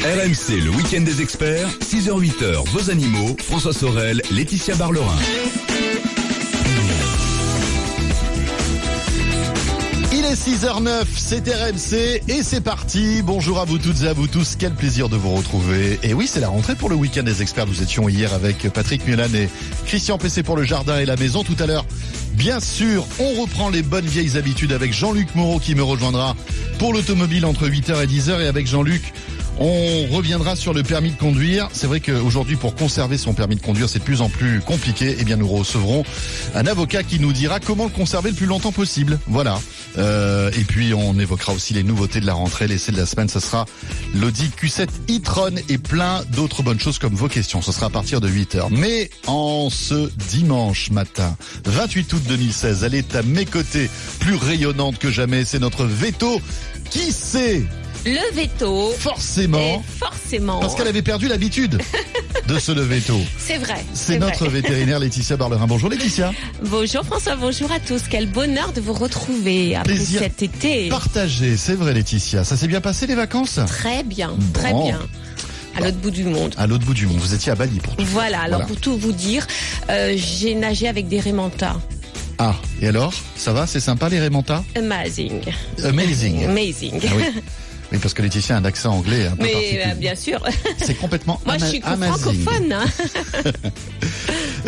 RMC, le week-end des experts, 6h-8h, vos animaux, François Sorel, Laetitia Barlerin. Il est 6h09, c'est RMC et c'est parti. Bonjour à vous toutes et à vous tous, quel plaisir de vous retrouver. Et oui, c'est la rentrée pour le week-end des experts. Nous étions hier avec Patrick Mulan et Christian PC pour le jardin et la maison. Tout à l'heure, bien sûr, on reprend les bonnes vieilles habitudes avec Jean-Luc Moreau qui me rejoindra pour l'automobile entre 8h et 10h. Et avec Jean-Luc, on reviendra sur le permis de conduire. C'est vrai qu'aujourd'hui, pour conserver son permis de conduire, c'est de plus en plus compliqué. Eh bien, nous recevrons un avocat qui nous dira comment le conserver le plus longtemps possible. Voilà. Euh, et puis, on évoquera aussi les nouveautés de la rentrée. L'essai de la semaine, ce sera l'Audi Q7 e-tron et plein d'autres bonnes choses comme vos questions. Ce sera à partir de 8h. Mais en ce dimanche matin, 28 août 2016, elle est à mes côtés, plus rayonnante que jamais. C'est notre veto. Qui sait? Le veto. Forcément. forcément. Parce qu'elle avait perdu l'habitude de se lever tôt. C'est vrai. C'est notre vrai. vétérinaire Laetitia Barlerin. Bonjour Laetitia. Bonjour François, bonjour à tous. Quel bonheur de vous retrouver après Plaisir cet été. Partagé, c'est vrai Laetitia. Ça s'est bien passé les vacances? Très bien, très bien. À l'autre bout du monde. À l'autre bout du monde. Vous étiez à Bali pour tout. Voilà, alors Voilà. pour tout vous dire, euh, j'ai nagé avec des Raymantas. Ah, et alors? Ça va? C'est sympa les Raymanta Amazing. Amazing. Amazing. Ah oui. Oui, parce que Laetitia a un accent anglais un peu Mais particulier. euh, bien sûr. C'est complètement Moi, je suis francophone. hein.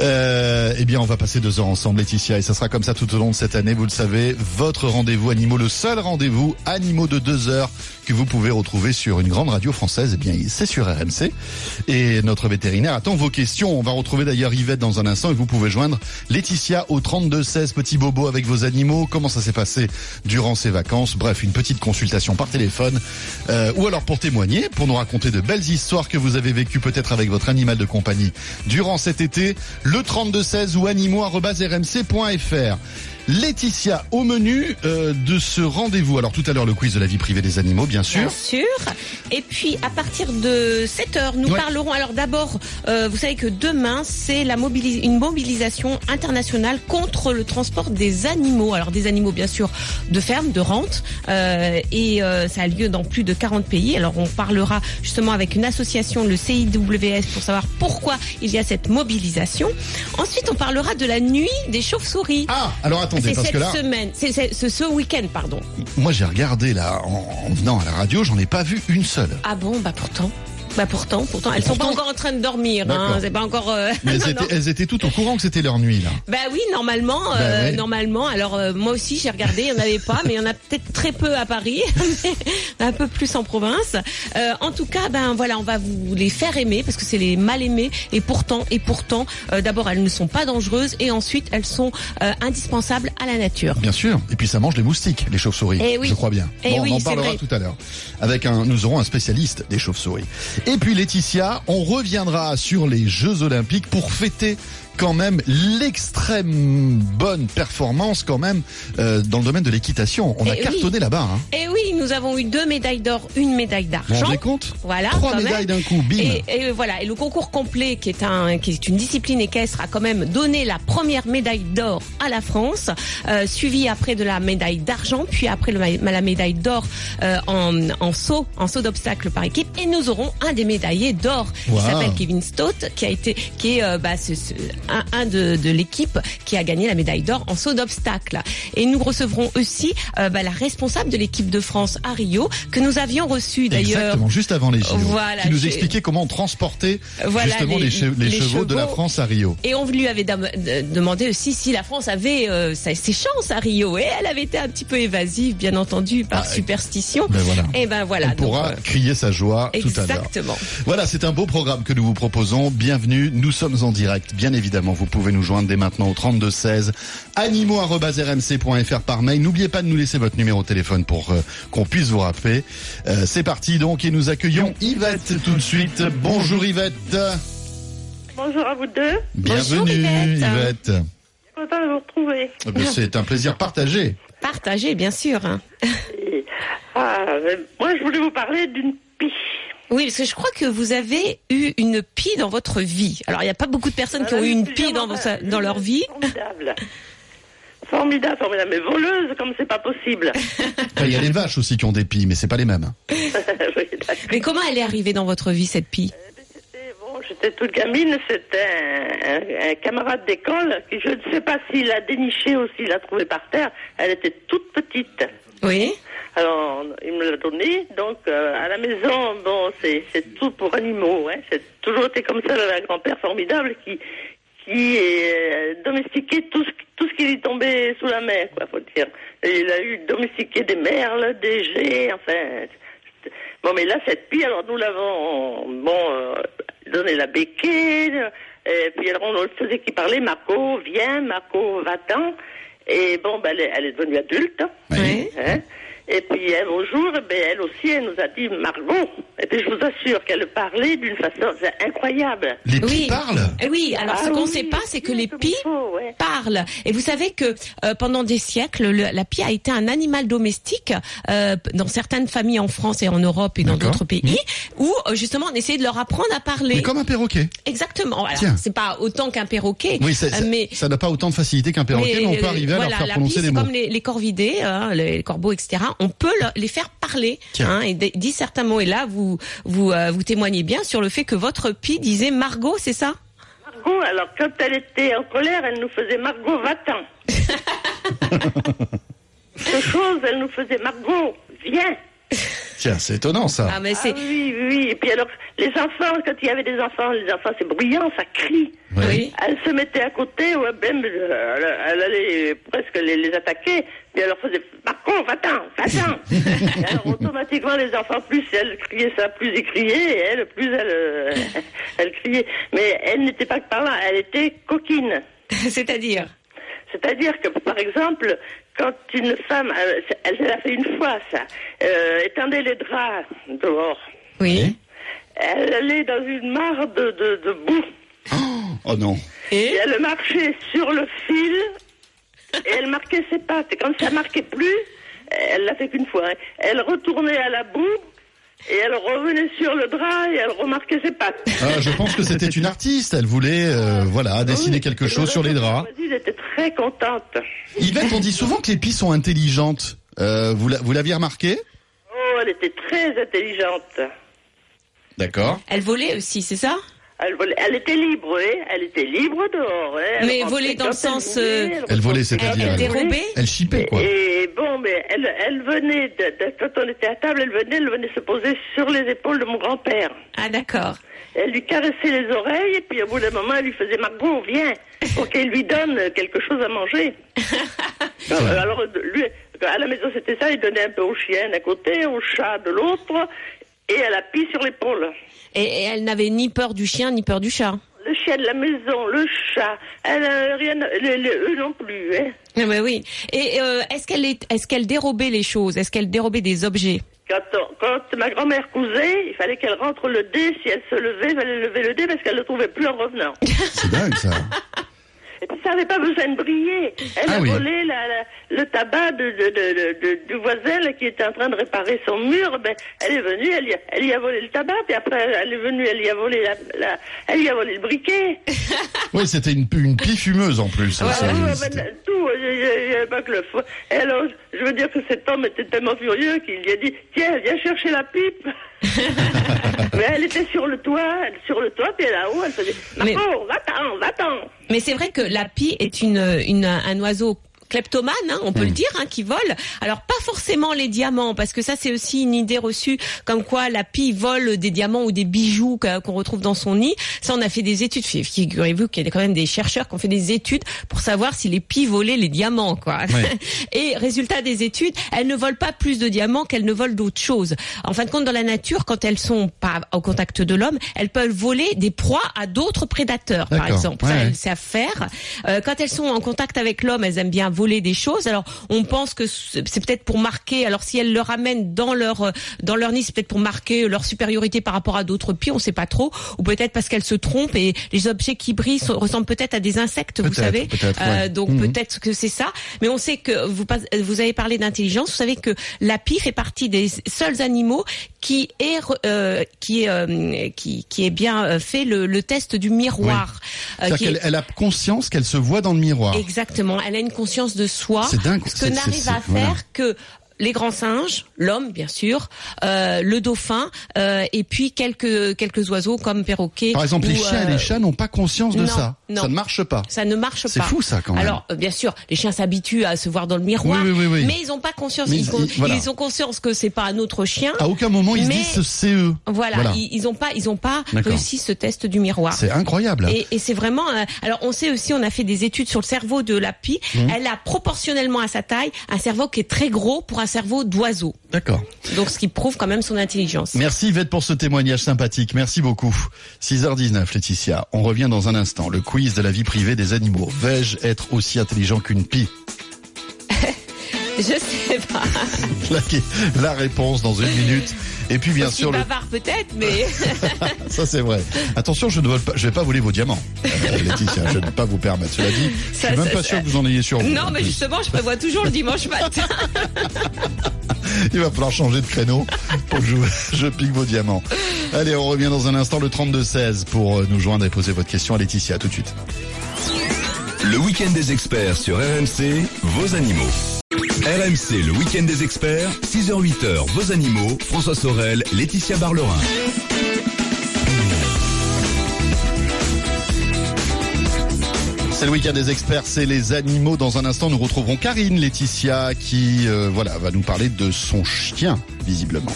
Euh, eh bien, on va passer deux heures ensemble, Laetitia, et ça sera comme ça tout au long de cette année. Vous le savez, votre rendez-vous animaux, le seul rendez-vous animaux de deux heures que vous pouvez retrouver sur une grande radio française. Eh bien, c'est sur RMC. Et notre vétérinaire attend vos questions. On va retrouver d'ailleurs Yvette dans un instant et vous pouvez joindre Laetitia au 32 16 petit bobo avec vos animaux. Comment ça s'est passé durant ces vacances? Bref, une petite consultation par téléphone euh, ou alors pour témoigner, pour nous raconter de belles histoires que vous avez vécues peut-être avec votre animal de compagnie durant cet été. Le 32 16 ou animaux@rmc.fr. Laetitia, au menu euh, de ce rendez-vous. Alors tout à l'heure le quiz de la vie privée des animaux, bien sûr. Bien sûr. Et puis à partir de 7 heures, nous Ouais. parlerons. Alors d'abord, euh, vous savez que demain c'est la mobilis- une mobilisation internationale contre le transport des animaux. Alors des animaux bien sûr de ferme, de rente, euh, et ça a lieu dans plus de 40 pays. Alors on parlera justement avec une association, le CIWS, pour savoir pourquoi il y a cette mobilisation. Ensuite, on parlera de la nuit des chauves-souris. Ah, alors attendez, c'est parce cette que là, semaine, c'est c'est- ce, ce week-end, pardon. moi j'ai regardé là en, en venant à la radio, j'en ai pas vu une seule. Ah bon, bah pourtant. Bah pourtant, pourtant, elles sont pas Pourtant. encore en train de dormir. Hein, c'est pas encore. euh, Mais elles étaient, non. elles étaient toutes au courant que c'était leur nuit là. Bah oui, normalement, Bah euh, ouais. normalement. Alors euh, moi aussi, j'ai regardé, il y en avait pas, mais il y en a peut-être très peu à Paris, mais un peu plus en province. Euh, en tout cas, ben voilà, on va vous les faire aimer parce que c'est les mal aimés. Et pourtant, et pourtant, euh, d'abord, elles ne sont pas dangereuses et ensuite, elles sont euh, indispensables à la nature. Bien sûr. Et puis ça mange les moustiques, les chauves-souris. Eh oui. Je crois bien. Eh bon, oui, on en parlera tout à l'heure. Avec un, nous aurons un spécialiste des chauves-souris. Et puis Laetitia, on reviendra sur les Jeux Olympiques pour fêter quand même l'extrême bonne performance quand même euh, dans le domaine de l'équitation. On a Eh oui. cartonné là-bas. Hein. Et oui, nous avons eu deux médailles d'or, une médaille Vous vous d'argent. rendez compte? Voilà, Trois médailles d'un coup, bim. Et, et voilà, et le concours complet, qui est un, qui est une discipline équestre, a quand même donné la première médaille d'or à la France, euh, suivi après de la médaille d'argent, puis après le la médaille d'or euh, en, en saut, en saut d'obstacle par équipe, et nous aurons un des médaillés d'or Wow. qui s'appelle Kevin Stott, qui a été, qui est euh, bah, ce- ce- un, un de, de l'équipe qui a gagné la médaille d'or en saut d'obstacle. Et nous recevrons aussi euh, bah, la responsable de l'équipe de France à Rio que nous avions reçue d'ailleurs. Exactement, juste avant les JO. Voilà, qui nous expliquait comment transporter Voilà, justement les, les- che- les les chevaux de la. France à Rio. Et on lui avait demandé aussi si la France avait euh, ses chances à Rio. Et elle avait été un petit peu évasive, bien entendu, par Ah, superstition. Ben voilà. Et ben voilà. Elle pourra euh, crier sa joie tout à l'heure. Exactement. Voilà, c'est un beau programme que nous vous proposons. Bienvenue, nous sommes en direct. Bien évidemment, vous pouvez nous joindre dès maintenant au 32 16 animaux@rmc.fr par mail. N'oubliez pas de nous laisser votre numéro de téléphone pour euh, qu'on puisse vous rappeler. Euh, c'est parti donc et nous accueillons Yvette tout de suite. Bonjour Yvette. Bonjour à vous deux. Bienvenue Yvette. Yvette. Content de vous retrouver. Eh ben, C'est un plaisir partagé. Partagez, bien sûr. Et, ah, moi, je voulais vous parler d'une pie. Oui, parce que je crois que vous avez eu une pie dans votre vie. Alors, il n'y a pas beaucoup de personnes qui ont eu une pie dans, dans leur vie. Formidable. Formidable, formidable. Mais voleuse, comme c'est pas possible. Enfin, Il y a les vaches aussi qui ont des pies, mais c'est pas les mêmes. Oui, d'accord. Mais comment elle est arrivée dans votre vie cette pie? C'était- Bon, j'étais toute gamine, c'était un, un- un camarade d'école qui, je ne sais pas s'il l'a déniché ou s'il l'a trouvé par terre. Elle était toute petite. Oui. Alors, il me l'a donné. Donc, euh, à la maison, bon, c'est c'est tout pour animaux. Hein. C'est toujours été comme ça, un grand-père formidable qui qui euh, domestiquait tout ce, tout ce qui lui tombait sous la main, quoi, faut dire. Et il a eu domestiqué des merles, des geais, enfin. Bon, mais là, cette pie, alors nous l'avons, bon, euh, donné la béquille, et puis alors on le faisait qui parlait, Marco, viens, Marco, va-t'en. Et bon, ben, elle, est, elle est devenue adulte. Oui. Hein et puis un beau jour, eh ben, elle aussi, elle nous a dit Margot. Et puis je vous assure qu'elle parlait d'une façon incroyable. Les pies Oui. parlent Eh oui, alors Ah ce qu'on ne oui, sait pas, c'est que les pies il faut, ouais. parlent. Et vous savez que euh, pendant des siècles, le- la pie a été un animal domestique euh, dans certaines familles en France et en Europe et dans d'autres pays, où euh, justement on essayait de leur apprendre à parler. Mais comme un perroquet. Exactement. Alors, c'est pas autant qu'un perroquet, Oui, ça- euh, ça mais ça n'a pas autant de facilité qu'un perroquet, mais, on peut arriver à leur faire la prononcer pie, des c'est mots. comme les, les corvidés, hein, les corbeaux, etc. On peut le- les faire parler hein, et dit certains mots. Et là, vous vous euh, vous témoignez bien sur le fait que votre pie disait Margot, c'est ça? Margot, alors quand elle était en colère, elle nous faisait Margot, va-t'en. Quelque chose, elle nous faisait Margot, viens. Tiens, c'est étonnant ça. Ah mais c'est Ah oui, oui, oui. Et puis alors, les enfants, quand il y avait des enfants, les enfants, c'est bruyant, ça crie. Oui. Elle se mettait à côté, ouais, ben, euh, elle, elle allait presque les, les attaquer, puis elle leur faisait Marco, va-t'en, va-t'en. Alors automatiquement, les enfants, plus elle criait ça, plus ils criaient, et elle, plus elle, euh, elle criait. Mais elle n'était pas que par là, elle était coquine. C'est-à-dire? C'est-à-dire que, par exemple, quand une femme, euh, elle, elle l'a fait une fois, ça, euh, étendait les draps dehors, Oui. elle allait dans une mare de, de, de boue. Oh non. Et Et elle marchait sur le fil et elle marquait ses pattes. Et quand ça marquait plus, elle l'a fait qu'une fois. hein, Elle retournait à la boue et elle revenait sur le drap et elle remarquait ses pattes. Ah, je pense que c'était une artiste. Elle voulait, euh, voilà, dessiner Oui, quelque chose sur les draps. Elle était très contente. Yvette, on dit souvent que les pies sont intelligentes. Euh, vous l'aviez remarqué? Oh, elle était très intelligente. D'accord. elle volait aussi, c'est ça? Elle, volait- elle était libre, oui. Elle était libre dehors. hein. Elle Mais voler dans le sens, voulait, euh, Elle volait, rentrait c'est-à-dire, Elle elle- dérobait Elle chipait quoi. Et bon, mais elle, elle venait, de, de- quand on était à table, elle venait, elle venait se poser sur les épaules de mon grand-père. Ah d'accord. Elle lui caressait les oreilles, et puis au bout d'un moment, elle lui faisait Margot, viens, pour qu'elle lui donne quelque chose à manger. alors, alors, lui, à la maison, c'était ça, il donnait un peu au chien d'un côté, au chat de l'autre, et elle a pis sur l'épaule. Et, et elle n'avait ni peur du chien ni peur du chat. Le chien de la maison, le chat, elle a rien, le- le- eux non plus, hein. Ah, mais oui. Et euh, est-ce qu'elle est, est-ce qu'elle dérobait les choses? Est-ce qu'elle dérobait des objets? Quand, on- quand ma grand-mère cousait, il fallait qu'elle rentre le dé. Si elle se levait, il fallait lever le dé parce qu'elle ne le trouvait plus en revenant. C'est dingue ça. Et puis ça n'avait pas besoin de briller. Elle Ah a oui. volé la- la- le tabac de, de- de- de- du voisin là, qui était en train de réparer son mur. Ben, elle est venue, elle y, a, elle y a volé le tabac, puis après elle est venue, elle y a volé la, la- elle y a volé le briquet. Oui, c'était une, une pie fumeuse en plus. Ah, Ça, ouais, ben, tout, il y a- il y avait pas que le fou. Et alors, je veux dire que cet homme était tellement furieux qu'il lui a dit, tiens, viens chercher la pipe. Mais elle était sur le toit, sur le toit, puis là-haut, elle faisait, Mais- Marco, va-t'en, va-t'en. Mais c'est vrai que la pie est une, une un oiseau kleptomane, hein, on peut le dire, hein, qui vole. Alors pas forcément les diamants, parce que ça c'est aussi une idée reçue, comme quoi la pie vole des diamants ou des bijoux qu'on retrouve dans son nid. Ça, on a fait des études. Figurez-vous qu'il y a quand même des chercheurs qui ont fait des études pour savoir si les pies volaient les diamants, quoi. Et résultat des études, elles ne volent pas plus de diamants qu'elles ne volent d'autres choses. En fin de compte, dans la nature, quand elles sont pas au contact de l'homme, elles peuvent voler des proies à d'autres prédateurs, par exemple. Ouais, Ça, ouais. elles savent faire. Euh, quand elles sont en contact avec l'homme, elles aiment bien voler des choses. Alors, on pense que c'est peut-être pour marquer. Alors, si elles le ramènent dans leur euh, dans leur nid, c'est peut-être pour marquer leur supériorité par rapport à d'autres pies. On sait pas trop. Ou peut-être parce qu'elles se trompent et les objets qui brillent ressemblent peut-être à des insectes. Vous savez. Euh, ouais. donc Mhm. peut-être que c'est ça. Mais on sait que vous vous avez parlé d'intelligence. Vous savez que la pie fait partie des seuls animaux qui est euh, qui est euh, qui qui est bien fait le, le test du miroir. Euh, C'est-à-dire qui qu'elle est- elle a conscience qu'elle se voit dans le miroir. Exactement. Elle a une conscience conscience de soi. Dingue. Ce que n'arrive à voilà. faire que les grands singes, l'homme bien sûr, euh, le dauphin, euh, et puis quelques quelques oiseaux comme perroquets. Par exemple, les chiens et euh, les chats n'ont pas conscience de non, ça. non. Ça ne marche pas. Ça ne marche C'est pas. fou, ça, quand même. Alors, euh, bien sûr, les chiens s'habituent à se voir dans le miroir, Oui, oui, oui, oui. mais ils n'ont pas conscience. Mais ils, ils- ont, ils- voilà. ils ont conscience que c'est pas un autre chien. À aucun moment ils Mais- se disent c'est eux. Voilà, Voilà. ils, ils ont pas, ils ont pas réussi ce test du miroir. C'est incroyable. Et, et c'est vraiment. euh, alors, on sait aussi, on a fait des études sur le cerveau de la pie. Mmh. Elle a proportionnellement à sa taille un cerveau qui est très gros pour un cerveau d'oiseau. D'accord. Donc, ce qui prouve quand même son intelligence. Merci Yvette pour ce témoignage sympathique. Merci beaucoup. 6h19 Laetitia. On revient dans un instant. Le quiz de la vie privée des animaux. Vais-je être aussi intelligent qu'une pie? Je sais pas. la, la réponse dans une minute. Et puis bien Aussi sûr le bavard peut-être, mais Ça c'est vrai. Attention, je ne vole pas, je vais pas voler vos diamants, euh, Laetitia. Je ne vais pas vous permettre. Cela dit, je Ça, suis même ça, pas ça- sûr que vous en ayez sur vous. non, mais justement, je prévois toujours le dimanche matin. Il va falloir changer de créneau pour que je, je pique vos diamants. Allez, on revient dans un instant le 32-16 pour euh, nous joindre et poser votre question à Laetitia. À tout de suite. Le week-end des experts sur RMC, vos animaux. RMC, le week-end des experts, 6h-8h, vos animaux, François Sorel, Laetitia Barlerin. C'est le week-end des experts, c'est les animaux. Dans un instant, nous retrouverons Karine Laetitia qui, euh, voilà, va nous parler de son chien, visiblement.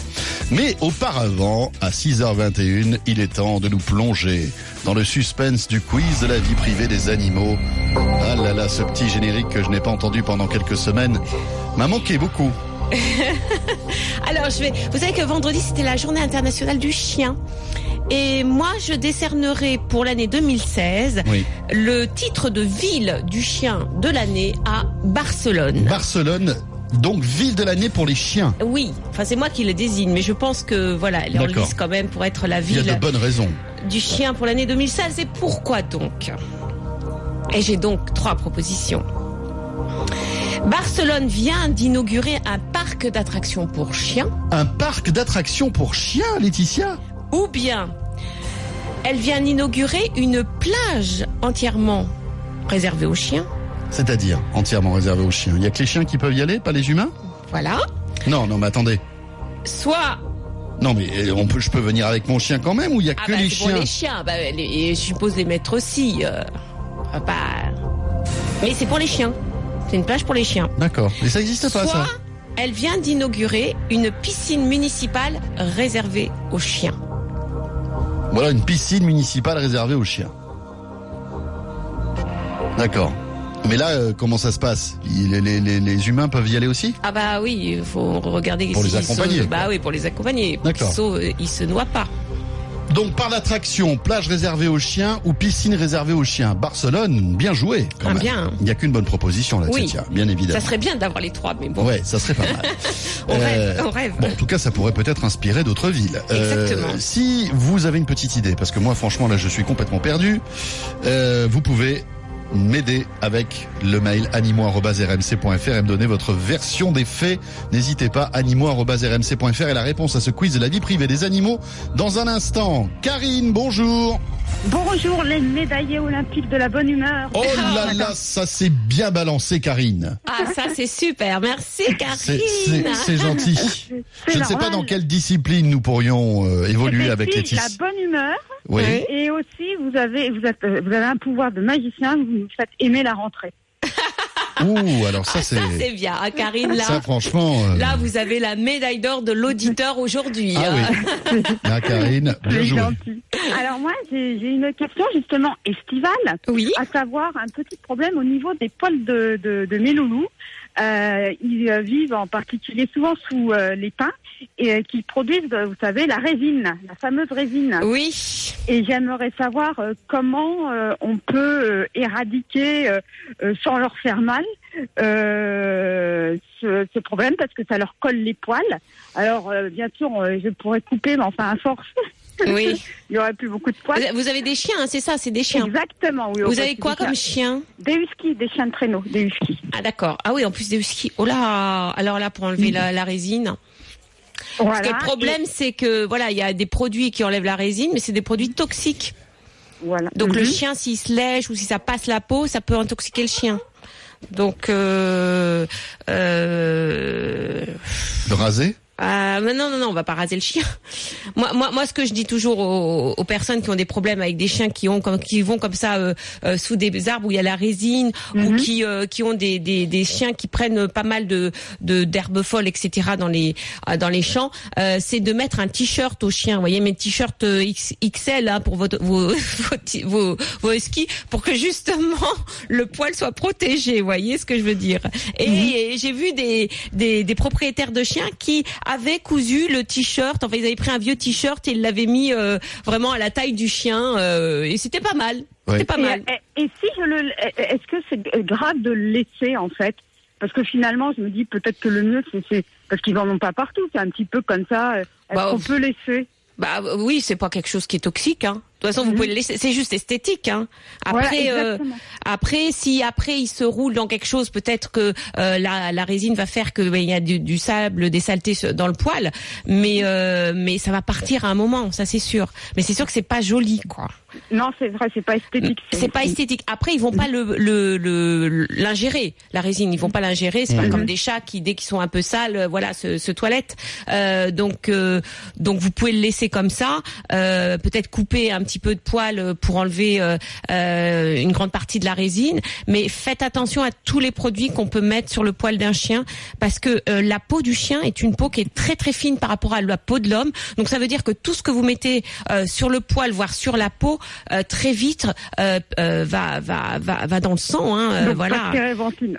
Mais auparavant, à 6h21, il est temps de nous plonger dans le suspense du quiz de la vie privée des animaux. Là là, ce petit générique que je n'ai pas entendu pendant quelques semaines m'a manqué beaucoup. Alors, je vais. Vous savez que vendredi, c'était la journée internationale du chien. Et moi, je décernerai pour l'année 2016 Oui. le titre de ville du chien de l'année à Barcelone. Barcelone, donc ville de l'année pour les chiens. oui, enfin c'est moi qui le désigne, mais je pense que voilà, elle est en D'accord. lice quand même pour être la Il y a ville de bonnes raisons. du chien pour l'année 2016. Et pourquoi donc? Et j'ai donc trois propositions. Barcelone vient d'inaugurer un parc d'attractions pour chiens, Un parc d'attractions pour chiens, Laetitia ou bien elle vient d'inaugurer une plage entièrement réservée aux chiens. C'est-à-dire entièrement réservé aux chiens. Il y a que les chiens qui peuvent y aller, pas les humains? Voilà. Non, non, mais attendez. Soit Non, mais euh, on peut, je peux venir avec mon chien quand même ou il y a ah que bah, les c'est pour chiens les chiens, bah, les- je suppose les maîtres aussi. euh, mais c'est pour les chiens. C'est une plage pour les chiens. D'accord. Mais ça n'existe pas, Soit ça elle vient d'inaugurer une piscine municipale réservée aux chiens. Voilà, une piscine municipale réservée aux chiens. D'accord. Mais là, euh, comment ça se passe? Les, les- les- les humains peuvent y aller aussi? Ah bah oui, il faut regarder Pour les accompagner. Bah oui, pour les accompagner. D'accord. Ils se, ils se noient pas. Donc par l'attraction, plage réservée aux chiens ou piscine réservée aux chiens. Barcelone, bien joué quand Ah, même. bien. Il n'y a qu'une bonne proposition là, Oui. Bien évidemment. Ça serait bien d'avoir les trois, mais bon, Ouais, ça serait pas mal. on rêve, Euh, on rêve. Bon, en tout cas, ça pourrait peut-être inspirer d'autres villes. Euh, Exactement. si vous avez une petite idée, parce que moi, franchement, là, je suis complètement perdu, euh, vous pouvez m'aider avec le mail animaux.rmc.fr et me donner votre version des faits. N'hésitez pas, animaux.rmc.fr et la réponse à ce quiz de la vie privée des animaux dans un instant. Karine, bonjour. Bonjour les médaillés olympiques de la bonne humeur. Oh là là, ça s'est bien balancé, Karine. Ah, ça c'est super. Merci, C'est- Karine. C'est c'est gentil. C'est Je ne sais pas dans quelle discipline nous pourrions euh, évoluer Eh ben, avec Laetitia. La bonne humeur. Oui. Et aussi, vous avez, vous, êtes, vous avez un pouvoir de magicien, vous nous faites aimer la rentrée. Ouh, alors ça c'est Ça c'est bien, hein, Karine. Là, ça franchement. euh, là, vous avez la médaille d'or de l'auditeur aujourd'hui. Ah hein. oui. Là, Karine, bien C'est joué. gentil. Alors moi, j'ai j'ai une question justement estivale, Oui. à savoir un petit problème au niveau des poils de, de, de mes loulous. Euh, ils euh, vivent en particulier souvent sous euh, les pins et qui produisent, vous savez, la résine, la fameuse résine. Oui. Et j'aimerais savoir euh, comment euh, on peut euh, éradiquer, euh, euh, sans leur faire mal, euh, ce, ce problème parce que ça leur colle les poils. Alors, euh, bien sûr, euh, je pourrais couper, mais enfin, à force, Oui. il y aurait plus beaucoup de poils. Vous avez des chiens, hein, c'est ça, c'est des chiens. Exactement, oui. Vous avez quoi comme chiens- chien Des huskies, des chiens de traîneau, des huskies. Ah d'accord. Ah oui, en plus des huskies. Oh là, alors là pour enlever la, la résine. Voilà. Parce que le problème c'est que voilà, il y a des produits qui enlèvent la résine, mais c'est des produits toxiques. Voilà. Donc le Mhm. chien s'il se lèche ou si ça passe la peau, ça peut intoxiquer le chien. Donc, euh, euh, Le raser mais non, non, non, on va pas raser le chien. Moi, moi, moi, ce que je dis toujours aux, aux personnes qui ont des problèmes avec des chiens qui ont, comme, qui vont comme ça euh, euh, sous des arbres où il y a la résine, ou Mhm. qui, euh, qui ont des, des, des chiens qui prennent pas mal de de- d'herbes folles, etc. dans les euh, dans les champs, euh, c'est de mettre un t-shirt au chien. Vous voyez, mes t-shirts euh, XL hein, pour votre, vos, vos, vos, vos huskies, pour que justement le poil soit protégé. Vous voyez ce que je veux dire? Et, et j'ai vu des, des des propriétaires de chiens qui avaient cousu le t-shirt. Enfin, ils avaient pris un vieux t-shirt et ils l'avaient mis euh, vraiment à la taille du chien. euh, et c'était pas mal. Ouais. C'était pas Et, mal. et- et si je le, est-ce que c'est grave de le laisser en fait? Parce que finalement, je me dis peut-être que le mieux, c'est, c'est parce qu'ils en ont pas partout. C'est un petit peu comme ça. Est-ce Bah, qu'on peut laisser? Bah oui, c'est pas quelque chose qui est toxique. Hein. De toute façon, vous Mhm. pouvez le laisser. C'est juste esthétique. Hein. Voilà, Après, euh, après, si après il se roule dans quelque chose, peut-être que euh, la, la résine va faire que ben, il y a du, du sable, des saletés dans le poil. Mais euh, mais ça va partir à un moment, ça c'est sûr. Mais c'est sûr que c'est pas joli, quoi. Non, c'est vrai, c'est pas esthétique. C'est pas esthétique. Après, ils vont pas le le le- l'ingérer la résine. Ils vont pas l'ingérer. C'est pas Mhm. comme des chats qui dès qu'ils sont un peu sales, voilà, se, se toilettent. Donc donc vous pouvez le laisser comme ça. Peut-être couper un petit peu de poil euh, pour enlever euh, euh, une grande partie de la résine. Mais faites attention à tous les produits qu'on peut mettre sur le poil d'un chien parce que euh, la peau du chien est une peau qui est très très fine par rapport à la peau de l'homme. Donc ça veut dire que tout ce que vous mettez euh, sur le poil, voire sur la peau, euh, très vite euh, euh, va, va va va dans le sang. Hein, euh, Donc, voilà. térébenthine.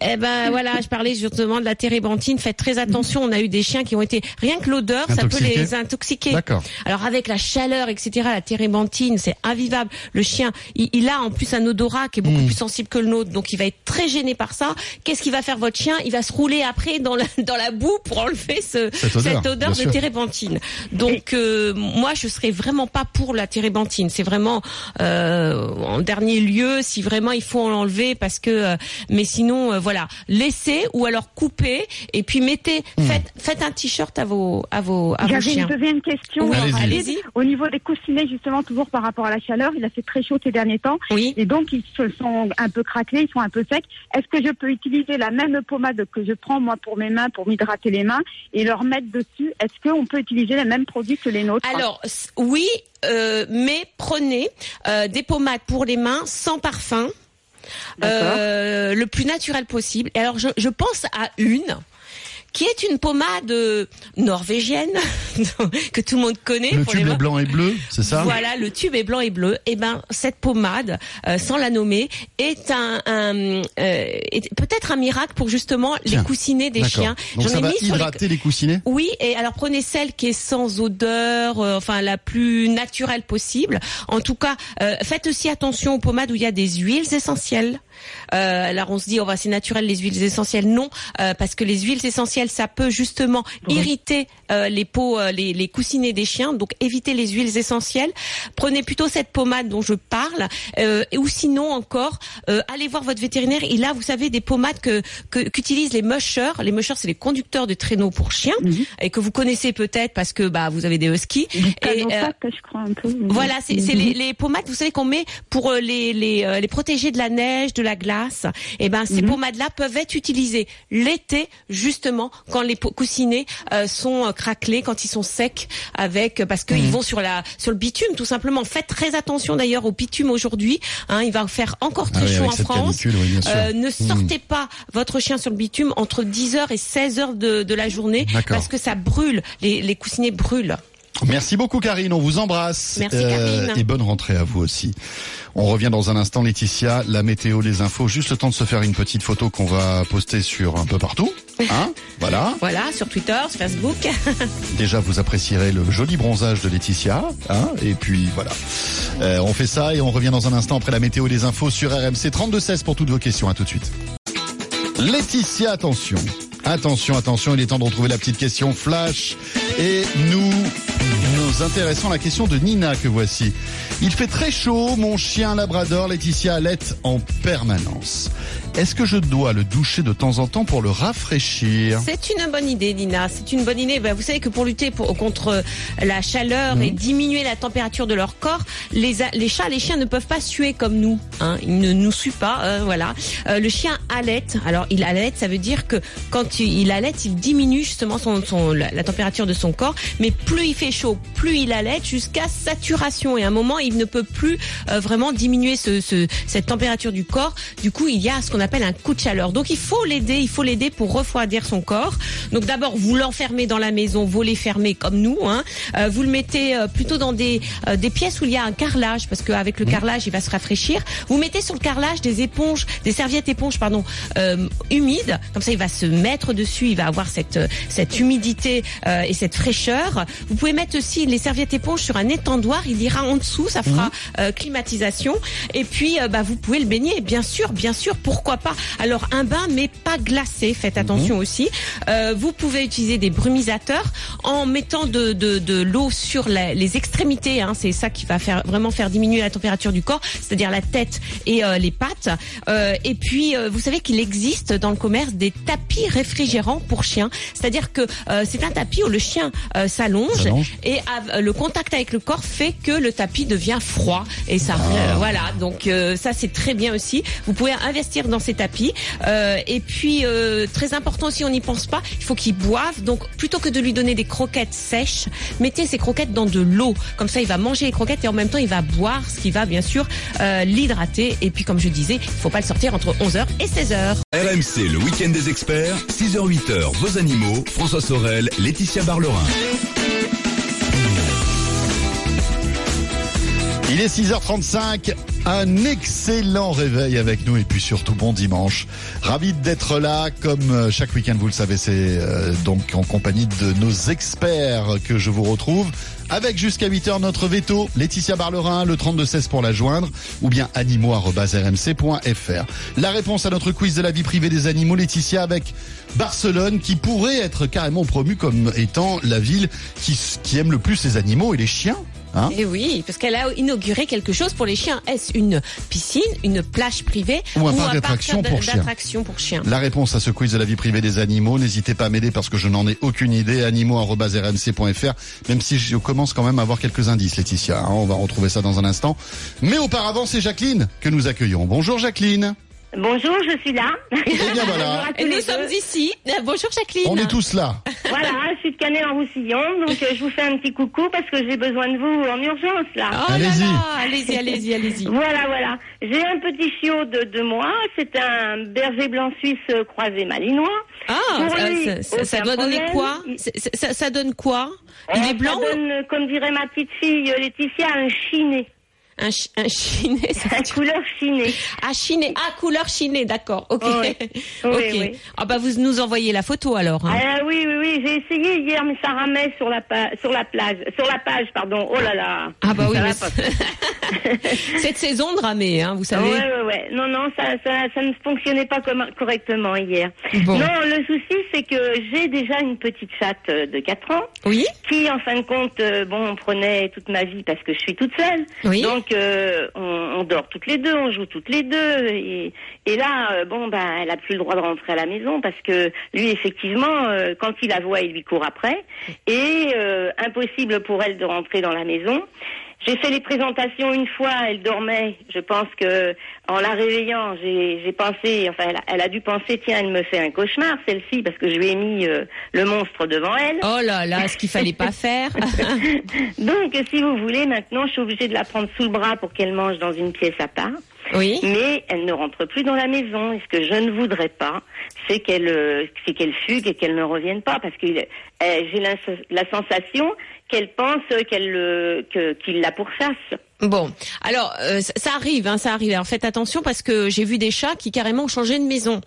Eh ben voilà, je parlais justement de la térébenthine. Faites très attention. On a eu des chiens qui ont été rien que l'odeur, ça peut les intoxiquer. D'accord. Alors avec la chaleur, etc., la térébenthine, c'est invivable. Le chien, il, il a en plus un odorat qui est beaucoup Mm. plus sensible que le nôtre, donc il va être très gêné par ça. Qu'est-ce qu'il va faire votre chien? Il va se rouler après dans la, dans la boue pour enlever ce, Cette odeur, de sûr. térébenthine. Donc euh, moi, je serais vraiment pas pour la térébenthine. C'est vraiment euh, en dernier lieu si vraiment il faut l'enlever parce que. euh, mais sinon, euh, voilà, laissez ou alors coupez et puis mettez. Hmm. Faites, faites un t-shirt à vos à vos à vos J'avais chiens. une deuxième question. Oui, Allez-y. allez-y. Au niveau des coussinets, justement, toujours par rapport à la chaleur, il a fait très chaud ces derniers temps. Oui. Et donc, ils se sont un peu craquelés, ils sont un peu secs. Est-ce que je peux utiliser la même pommade que je prends, moi, pour mes mains, pour m'hydrater les mains, et leur mettre dessus? Est-ce qu'on peut utiliser les mêmes produits que les nôtres? Alors oui, euh, mais prenez euh, des pommades pour les mains sans parfum, euh, le plus naturel possible. Et alors je, je pense à une qui est une pommade norvégienne que tout le monde connaît. Le pour les tube est blanc et bleu, c'est ça? Voilà, le tube est blanc et bleu. Et ben cette pommade, euh, sans la nommer, est un, un, euh, est peut-être un miracle pour justement Tiens, les coussinets des chiens. Donc J'en ai va mis sur les- hydrater les coussinets oui, et alors prenez celle qui est sans odeur, euh, enfin la plus naturelle possible. En tout cas, euh, faites aussi attention aux pommades où il y a des huiles essentielles. Euh, alors on se dit, oh, bah, c'est naturel les huiles essentielles. Non, euh, parce que les huiles essentielles, ça peut justement irriter euh, les peaux, euh, les, les coussinets des chiens. Donc évitez les huiles essentielles. Prenez plutôt cette pommade dont je parle, ou sinon encore, allez voir votre vétérinaire. Il a, vous savez, des pommades que qu'utilisent les mushers. Les mushers, c'est les conducteurs de traîneaux pour chiens et que vous connaissez peut-être parce que bah vous avez des huskies. Du Et, Canofac, je crois, un peu. voilà, c'est Mhm. les, les pommades, vous savez qu'on met pour les les, les protéger de la neige, de la glace. Et ben ces Mhm. pommades-là peuvent être utilisées l'été justement quand les coussinets euh, sont euh, craquelés, quand ils sont secs, avec parce qu'ils Mhm. vont sur la sur le bitume tout simplement. Faites très attention d'ailleurs au bitume aujourd'hui. Hein, il va faire encore Ah très chaud en France. canicule, oui. Euh, ne Mhm. sortez pas votre chien sur le bitume entre 10h et 16h de, de la journée parce que ça brûle, les, les coussinets brûlent. Merci beaucoup Karine, on vous embrasse. Euh, Merci, Karine. Et bonne rentrée à vous aussi. On revient dans un instant Laetitia, la météo, les infos, juste le temps de se faire une petite photo qu'on va poster sur un peu partout. Hein voilà. Voilà, sur Twitter, sur Facebook. Déjà vous apprécierez le joli bronzage de Laetitia. Hein et puis voilà. Euh, on fait ça et on revient dans un instant après la météo et les infos sur RMC 3216 pour toutes vos questions. À tout de suite. Laetitia, attention. Attention, attention, il est temps de retrouver la petite question flash. Et nous nous intéressons à la question de Nina que voici. Il fait très chaud, mon chien labrador Laetitia allait en permanence. Est-ce que je dois le doucher de temps en temps pour le rafraîchir? C'est une bonne idée, Nina. C'est une bonne idée. Ben, vous savez que pour lutter pour, contre la chaleur et diminuer la température de leur corps, les chats, les chiens ne peuvent pas suer comme nous. Hein. Ils ne nous suent pas. euh, voilà. Euh, le chien allait. Alors, il allait, ça veut dire que quand il, il allait, il diminue justement son, son, la, température de son corps. Mais plus il fait chaud, plus il allait jusqu'à saturation. Et à un moment, il ne peut plus euh, vraiment diminuer ce, ce- cette température du corps. Du coup, il y a ce qu'on appelle un coup de chaleur. Donc, il faut l'aider. Il faut l'aider pour refroidir son corps. Donc, d'abord, vous l'enfermez dans la maison, volet fermé comme nous. Hein. Euh, vous le mettez euh, plutôt dans des, des pièces où il y a un carrelage, parce qu'avec le carrelage, il va se rafraîchir. Vous mettez sur le carrelage des éponges, des serviettes éponges, pardon, humides. Comme ça, il va se mettre dessus. Il va avoir cette euh, cette humidité euh, et cette fraîcheur. Vous pouvez mettre aussi les serviettes éponges sur un étendoir. Il ira en dessous, ça fera euh, climatisation. Et puis, euh, bah, vous pouvez le baigner. Bien sûr, bien sûr. Pourquoi pas Alors, un bain, mais pas glacé. Faites attention aussi. Vous pouvez utiliser des brumisateurs en mettant de, de, de l'eau sur la- les extrémités. Hein, c'est ça qui va faire vraiment faire diminuer la température du corps, c'est-à-dire la tête et les pattes. Et puis, vous savez qu'il existe dans le commerce des tapis réfrigérants pour chiens. C'est-à-dire que euh, c'est un tapis où le chien euh, s'allonge et av- le contact avec le corps fait que le tapis devient froid. Et ça euh, voilà. Donc euh, ça c'est très bien aussi. Vous pouvez investir dans ces tapis. Euh, et puis euh, très important aussi on n'y pense pas il faut qu'il boive. Donc plutôt que de lui donner des croquettes sèches mettez ces croquettes dans de l'eau. Comme ça il va manger les croquettes et en même temps il va boire ce qui va bien sûr euh, l'hydrater. Et puis comme je disais il faut pas le sortir entre 11h et 16h RMC, le week-end des experts, 6h-8h, vos animaux, François Sorel, Laetitia Barlerin. Il est 6h35, un excellent réveil avec nous et puis surtout bon dimanche. Ravi d'être là, comme euh, chaque week-end vous le savez, c'est euh, donc en compagnie de nos experts que je vous retrouve. Avec jusqu'à 8h notre veto, Laetitia Barlerin, le 3216 pour la joindre, ou bien animaux.rmc.fr. La réponse à notre quiz de la vie privée des animaux, Laetitia, avec Barcelone, qui pourrait être carrément promue comme étant la ville qui, aime le plus les animaux et les chiens. Hein Et oui, parce qu'elle a inauguré quelque chose pour les chiens. Est-ce une piscine, une plage privée Ou un parc pour d'attractions pour chiens? La réponse à ce quiz de la vie privée des animaux, n'hésitez pas à m'aider parce que je n'en ai aucune idée. Animaux.rmc.fr, même si je commence quand même à avoir quelques indices, Laetitia. hein, on va retrouver ça dans un instant. Mais auparavant, c'est Jacqueline que nous accueillons. Bonjour Jacqueline. Bonjour, je suis là. Eh bien Bonjour voilà, nous sommes ici. Bonjour Jacqueline. on est tous là. Voilà, je suis de Canet en Roussillon, donc euh, je vous fais un petit coucou parce que j'ai besoin de vous en urgence là. Oh là Allez-y. là, allez-y, allez-y, allez-y. Voilà, voilà. J'ai un petit chiot de deux mois. C'est un berger blanc suisse euh, croisé malinois. Ah, Pour ça, lui, ça- ça- aucun ça doit donner quoi ça, ça donne quoi? Euh, Il est blanc? Ça donne, euh, comme dirait ma petite fille Laetitia, un chiné. Un, un chiné, Un couleur chinée. Ah, chiné. Ah, couleur chiné, d'accord. Ok. Oui. Oui, ok. oui. Ah bah vous nous envoyez la photo alors. hein. Ah oui, oui, oui. J'ai essayé hier, mais ça ramait sur la, sur la plage. Sur la page, pardon. Oh là là. Ah bah oui, cette saison de ramer, hein, vous savez. Ouais, ouais, ouais. Non, non, ça, ça, ça ne fonctionnait pas comme, correctement hier. Bon. Non, le souci, c'est que j'ai déjà une petite chatte de 4 ans Oui. qui, en fin de compte, euh, bon, prenait toute ma vie parce que je suis toute seule. Oui. Donc, euh, on, dort toutes les deux, on joue toutes les deux. Et, et là, euh, bon, ben, elle a plus le droit de rentrer à la maison parce que lui, effectivement, euh, quand il la voit, il lui court après. Et euh, impossible pour elle de rentrer dans la maison. J'ai fait les présentations une fois, elle dormait. Je pense que en la réveillant, j'ai pensé, enfin, elle a, elle a dû penser, tiens, elle me fait un cauchemar, celle-ci, parce que je lui ai mis euh, le monstre devant elle. Oh là là, ce qu'il fallait pas faire. Donc, si vous voulez, maintenant, je suis obligée de la prendre sous le bras pour qu'elle mange dans une pièce à part. oui. Mais elle ne rentre plus dans la maison. Et ce que je ne voudrais pas, c'est qu'elle, euh, c'est qu'elle fugue et qu'elle ne revienne pas, parce qu'elle eh, j'ai la, la sensation qu'elle pense qu'elle le- que qu'il la pourchasse. Bon, alors euh, ça- arrive, hein, ça arrive. Alors faites attention parce que j'ai vu des chats qui carrément ont changé de maison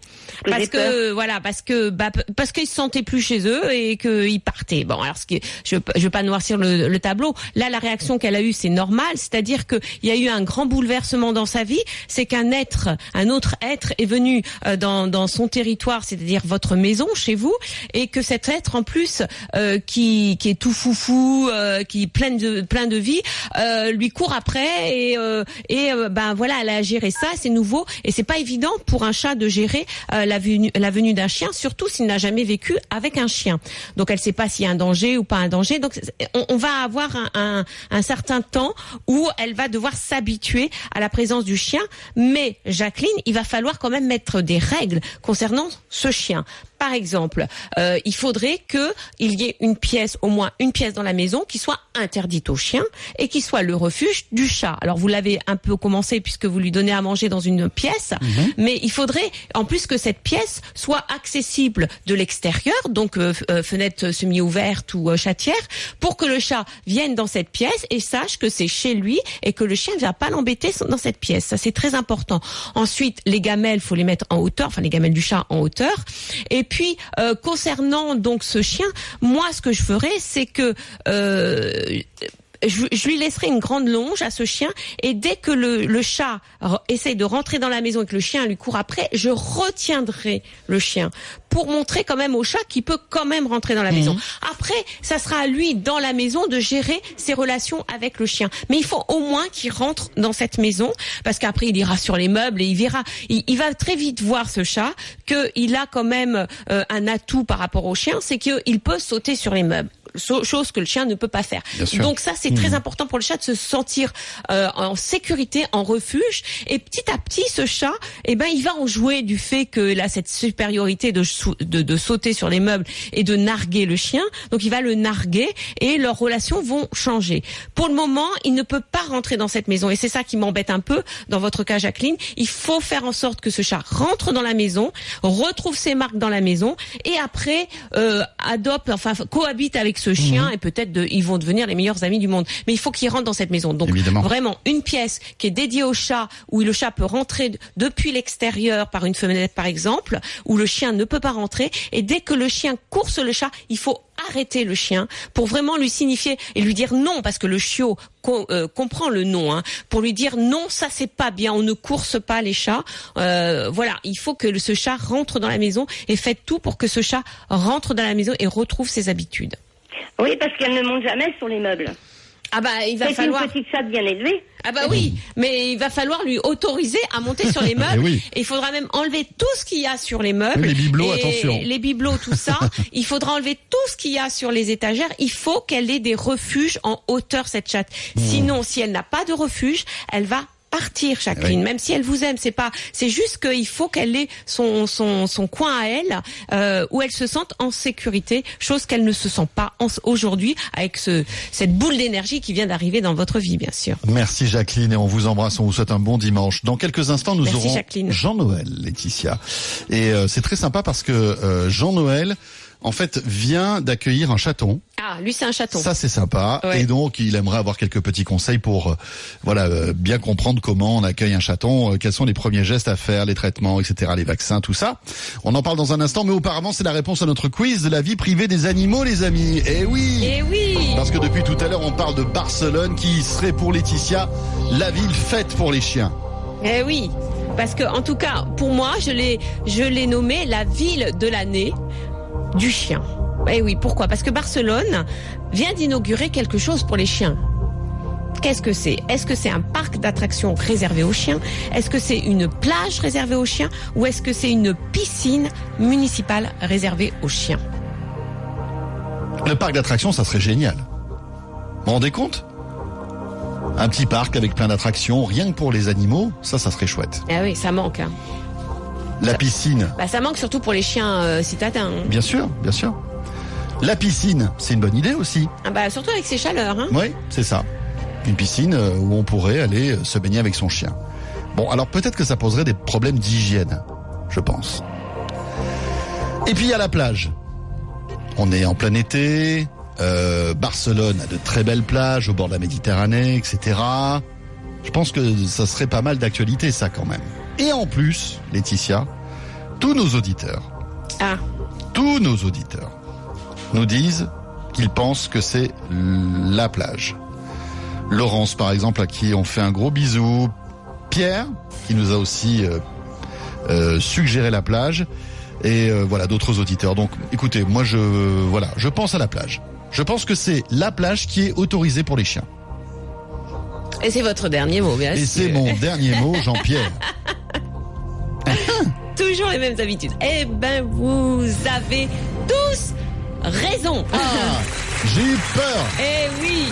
parce que voilà, parce que bah, parce qu'ils se sentaient plus chez eux et qu'ils partaient. Bon, alors ce qui, je je veux pas noircir le, le tableau. Là, la réaction qu'elle a eue, c'est normal, c'est-à-dire que il y a eu un grand bouleversement dans sa vie. C'est qu'un être, un autre être, est venu euh, dans dans son territoire, c'est-à-dire votre maison, chez vous, et que cet être en plus euh, qui qui est tout foufou, euh, qui est plein de plein de vie, euh, lui court après et euh, et euh, ben voilà, elle a géré ça, c'est nouveau et c'est pas évident pour un chat de gérer euh, la venue la venue d'un chien, surtout s'il n'a jamais vécu avec un chien. Donc elle sait pas s'il y a un danger ou pas un danger. Donc on, on va avoir un, un, un certain temps où elle va devoir s'habituer à la présence du chien. Mais Jacqueline, il va falloir quand même mettre des règles concernant ce chien. Par exemple, euh, il faudrait que il y ait une pièce, au moins une pièce dans la maison, qui soit interdite au chien et qui soit le refuge du chat. Alors vous l'avez un peu commencé puisque vous lui donnez à manger dans une pièce, mais il faudrait en plus que cette pièce soit accessible de l'extérieur, donc euh, euh, fenêtre semi-ouverte ou euh, chatière, pour que le chat vienne dans cette pièce et sache que c'est chez lui et que le chien ne vient pas l'embêter dans cette pièce. Ça c'est très important. Ensuite, les gamelles, faut les mettre en hauteur, enfin les gamelles du chat en hauteur. Et puis euh, concernant donc ce chien, moi ce que je ferais, c'est que euh, je, je lui laisserai une grande longe à ce chien et dès que le, le chat essaye de rentrer dans la maison et que le chien lui court après, je retiendrai le chien pour montrer quand même au chat qu'il peut quand même rentrer dans la maison. Après, ça sera à lui dans la maison de gérer ses relations avec le chien. Mais il faut au moins qu'il rentre dans cette maison parce qu'après il ira sur les meubles et il verra. Il, il va très vite voir ce chat qu'il a quand même euh, un atout par rapport au chien, c'est qu'il peut sauter sur les meubles. So- Chose que le chien ne peut pas faire. Donc ça, c'est très important pour le chat de se sentir euh, en sécurité, en refuge. Et petit à petit, ce chat, eh ben, il va en jouer du fait qu'il a cette supériorité de, de, de sauter sur les meubles et de narguer le chien. Donc il va le narguer et leurs relations vont changer. Pour le moment, il ne peut pas rentrer dans cette maison. Et c'est ça qui m'embête un peu dans votre cas, Jacqueline. Il faut faire en sorte que ce chat rentre dans la maison, retrouve ses marques dans la maison et après euh, adopte, enfin cohabite avec ce chien Mhm. et peut-être de- ils vont devenir les meilleurs amis du monde. Mais il faut qu'il rentre dans cette maison. Donc Évidemment. vraiment une pièce qui est dédiée au chat où le chat peut rentrer depuis l'extérieur par une fenêtre par exemple, où le chien ne peut pas rentrer et dès que le chien course le chat, il faut arrêter le chien pour vraiment lui signifier et lui dire non parce que le chiot co- euh, comprend le non hein, pour lui dire non ça c'est pas bien on ne course pas les chats Euh, voilà il faut que ce chat rentre dans la maison et faites tout pour que ce chat rentre dans la maison et retrouve ses habitudes Oui, parce qu'elle ne monte jamais sur les meubles. ah bah il va C'est falloir une petite chatte bien élevée. Ah bah oui, mais il va falloir lui autoriser à monter sur les meubles. Eh oui. Et il faudra même enlever tout ce qu'il y a sur les meubles. Oui, les bibelots, Et attention. Les bibelots, tout ça. il faudra enlever tout ce qu'il y a sur les étagères. Il faut qu'elle ait des refuges en hauteur, cette chatte. Mmh. Sinon, si elle n'a pas de refuge, elle va partir Jacqueline Oui. même si elle vous aime c'est pas c'est juste qu'il faut qu'elle ait son son son coin à elle euh, où elle se sente en sécurité chose qu'elle ne se sent pas aujourd'hui avec ce cette boule d'énergie qui vient d'arriver dans votre vie bien sûr Merci Jacqueline et on vous embrasse, on vous souhaite un bon dimanche. Dans quelques instants, nous Merci, aurons Jacqueline. Jean-Noël, Laetitia. Et euh, c'est très sympa parce que euh, Jean-Noël, en fait, vient d'accueillir un chaton. ah lui c'est un chaton Ça c'est sympa. Ouais. Et donc il aimerait avoir quelques petits conseils pour euh, voilà euh, bien comprendre comment on accueille un chaton, euh, quels sont les premiers gestes à faire, les traitements, etc., les vaccins, tout ça. On en parle dans un instant, mais auparavant c'est la réponse à notre quiz de la vie privée des animaux, les amis. Eh oui. Eh oui Parce que depuis tout à l'heure, on parle de Barcelone qui serait pour Laetitia la ville faite pour les chiens. Eh oui, parce que en tout cas, pour moi, je l'ai, je l'ai nommé la ville de l'année du chien. Eh oui, pourquoi? Parce que Barcelone vient d'inaugurer quelque chose pour les chiens. Qu'est-ce que c'est? Est-ce que c'est un parc d'attractions réservé aux chiens? Est-ce que c'est une plage réservée aux chiens? Ou est-ce que c'est une piscine municipale réservée aux chiens? Le parc d'attractions, ça serait génial. Vous vous rendez compte? Un petit parc avec plein d'attractions, rien que pour les animaux, ça, ça serait chouette. Ah oui, ça manque. hein. La piscine, Bah, ça manque surtout pour les chiens euh, citadins. hein. bien sûr, bien sûr. La piscine, c'est une bonne idée aussi. Ah bah, surtout avec ces chaleurs. Hein. Oui, c'est ça. Une piscine euh, où on pourrait aller euh, se baigner avec son chien. Bon, alors peut-être que ça poserait des problèmes d'hygiène, je pense. Et puis il y a la plage. On est en plein été. Euh, Barcelone a de très belles plages au bord de la Méditerranée, etc. Je pense que ça serait pas mal d'actualité, ça quand même. Et en plus, Laetitia, tous nos auditeurs, Ah, tous nos auditeurs nous disent qu'ils pensent que c'est la plage. Laurence, par exemple, à qui on fait un gros bisou. Pierre, qui nous a aussi euh, euh, suggéré la plage. Et euh, voilà, d'autres auditeurs. Donc, écoutez, moi, je voilà, je pense à la plage. Je pense que c'est la plage qui est autorisée pour les chiens. et c'est votre dernier mot, bien Et sûr. c'est mon dernier mot, Jean-Pierre. Toujours les mêmes habitudes. Eh ben, vous avez tous raison. Ah, j'ai eu peur. Eh oui,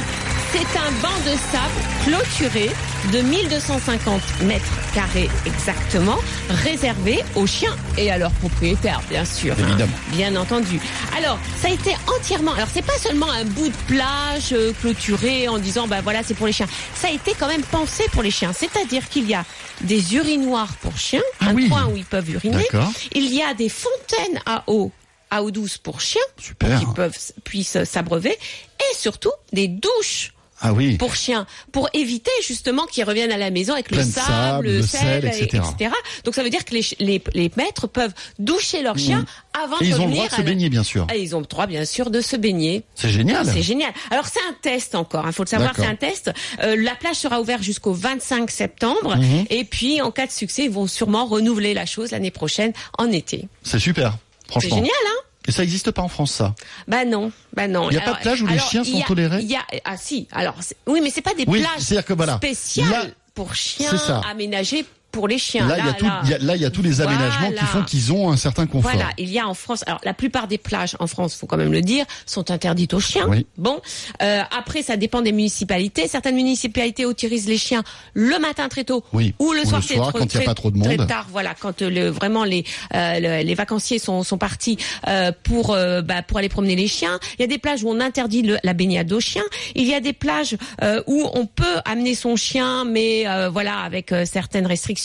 c'est un banc de sable clôturé de 1250 mètres carrés exactement, réservé aux chiens et à leurs propriétaires, bien sûr. hein. Évidemment. Bien entendu. Alors, ça a été entièrement. Alors, c'est pas seulement un bout de plage euh, clôturé en disant, bah voilà, c'est pour les chiens. Ça a été quand même pensé pour les chiens. C'est-à-dire qu'il y a des urinoirs pour chiens, Ah un oui. coin où ils peuvent uriner. Il y a des fontaines à eau, à eau douce pour chiens, Super. qu'ils peuvent, puissent s'abreuver, et surtout des douches Ah oui. pour chiens, pour éviter justement qu'ils reviennent à la maison avec Plein le sable, sable, le sel, sel, et- etc. etc. Donc ça veut dire que les, les, les maîtres peuvent doucher leurs chiens avant Et de ils ont le droit de se la- baigner, bien sûr. Ah, ils ont le droit, bien sûr, de se baigner. C'est génial. C'est génial. Alors c'est un test encore, il faut le savoir, c'est un test. Euh, la plage sera ouverte jusqu'au 25 septembre Mhm. et puis en cas de succès, ils vont sûrement renouveler la chose l'année prochaine en été. C'est super. C'est Franchement. génial, hein? Et ça n'existe pas en France, ça? Bah non, bah non. Il y a pas de plage où les chiens sont a- tolérés? y a, Ah si, alors oui, mais c'est pas des Oui, plages c'est-à-dire que voilà, spéciales là- pour chiens aménagées pour les chiens. Là, il y a tout, il y a- là, il y a tous les aménagements Voilà. qui font qu'ils ont un certain confort. Voilà, il y a en France. Alors, la plupart des plages en France, faut quand même le dire, sont interdites aux chiens. Oui. Bon, euh, après, ça dépend des municipalités. Certaines municipalités autorisent les chiens le matin très tôt, Oui. ou le Ou soir, le soir, très- quand il y a très- pas trop de très monde. tard. Voilà, quand euh, le, vraiment les euh, le- les vacanciers sont sont partis euh, pour euh, bah, pour aller promener les chiens. Il y a des plages où on interdit le- la baignade aux chiens. Il y a des plages euh, où on peut amener son chien, mais euh, voilà avec certaines restrictions.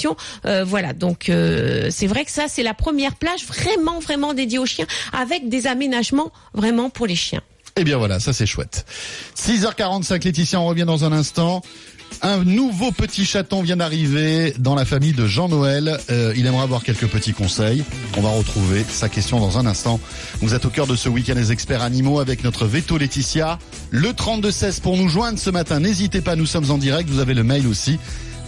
Euh, voilà, donc euh, c'est vrai que ça c'est la première plage vraiment vraiment dédiée aux chiens, avec des aménagements vraiment pour les chiens. Eh bien voilà, ça c'est chouette. 6h45, Laetitia, on revient dans un instant. Un nouveau petit chaton vient d'arriver dans la famille de Jean-Noël. Euh, il aimerait avoir quelques petits conseils. On va retrouver sa question dans un instant. Vous êtes au cœur de ce week-end des experts animaux avec notre veto Laetitia. Le 32-16 pour nous joindre ce matin. N'hésitez pas, nous sommes en direct. Vous avez le mail aussi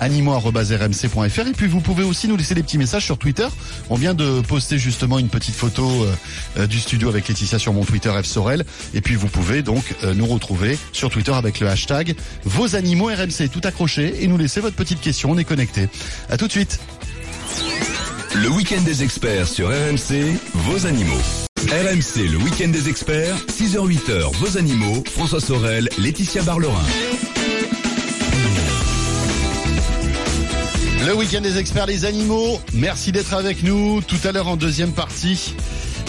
animaux.rmc.fr et puis vous pouvez aussi nous laisser des petits messages sur Twitter. On vient de poster justement une petite photo euh, euh, du studio avec Laetitia sur mon Twitter F Sorel et puis vous pouvez donc euh, nous retrouver sur Twitter avec le hashtag vos animaux RMC tout accroché et nous laisser votre petite question. On est connecté. À tout de suite. Le week-end des experts sur RMC, vos animaux. RMC, le week-end des experts, 6h-8h, vos animaux, François Sorel, Laetitia Barlerin. Le week-end des experts les animaux. Merci d'être avec nous. Tout à l'heure en deuxième partie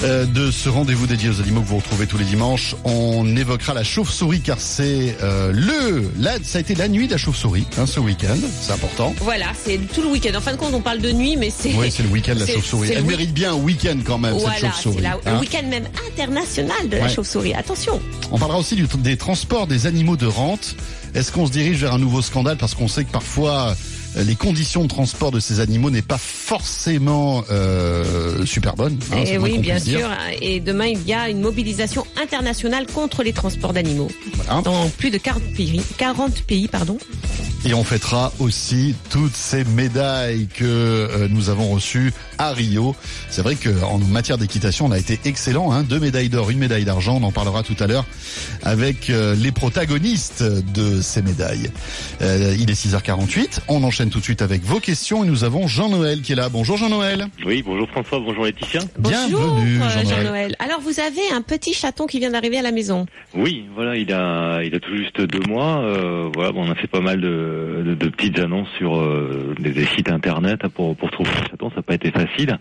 euh, de ce rendez-vous dédié aux animaux que vous retrouvez tous les dimanches, on évoquera la chauve-souris car c'est euh, le, là, ça a été la nuit de la chauve-souris hein, ce week-end. C'est important. Voilà, c'est tout le week-end. En fin de compte, on parle de nuit, mais c'est Oui, c'est le week-end de la chauve-souris. Elle mérite bien un week-end quand même cette Voilà, c'est chauve-souris. hein. le week-end même international de la chauve-souris. Attention. On parlera aussi du- des transports des animaux de rente. Est-ce qu'on se dirige vers un nouveau scandale? Parce qu'on sait que parfois les conditions de transport de ces animaux n'est pas forcément euh, super bonne. hein, Et moins Eh oui, bien dire. sûr. Et demain, il y a une mobilisation internationale contre les transports d'animaux Voilà. dans plus de 40 pays. 40 pays, pardon. Et on fêtera aussi toutes ces médailles que euh, nous avons reçues à Rio. C'est vrai qu'en matière d'équitation, on a été excellent. Hein Deux médailles d'or, une médaille d'argent. On en parlera tout à l'heure avec euh, les protagonistes de ces médailles. Euh, il est 6h48. On enchaîne tout de suite avec vos questions et nous avons Jean-Noël qui est là. Bonjour Jean-Noël. Oui, bonjour François, bonjour Laetitia. Bonjour, Bienvenue Jean-Noël. Alors, vous avez un petit chaton qui vient d'arriver à la maison. Oui, voilà, il a, il a tout juste deux mois. Euh, voilà, bon, on a fait pas mal de, de, de petites annonces sur euh, des, des sites internet pour, pour trouver un chaton. Ça n'a pas été facile.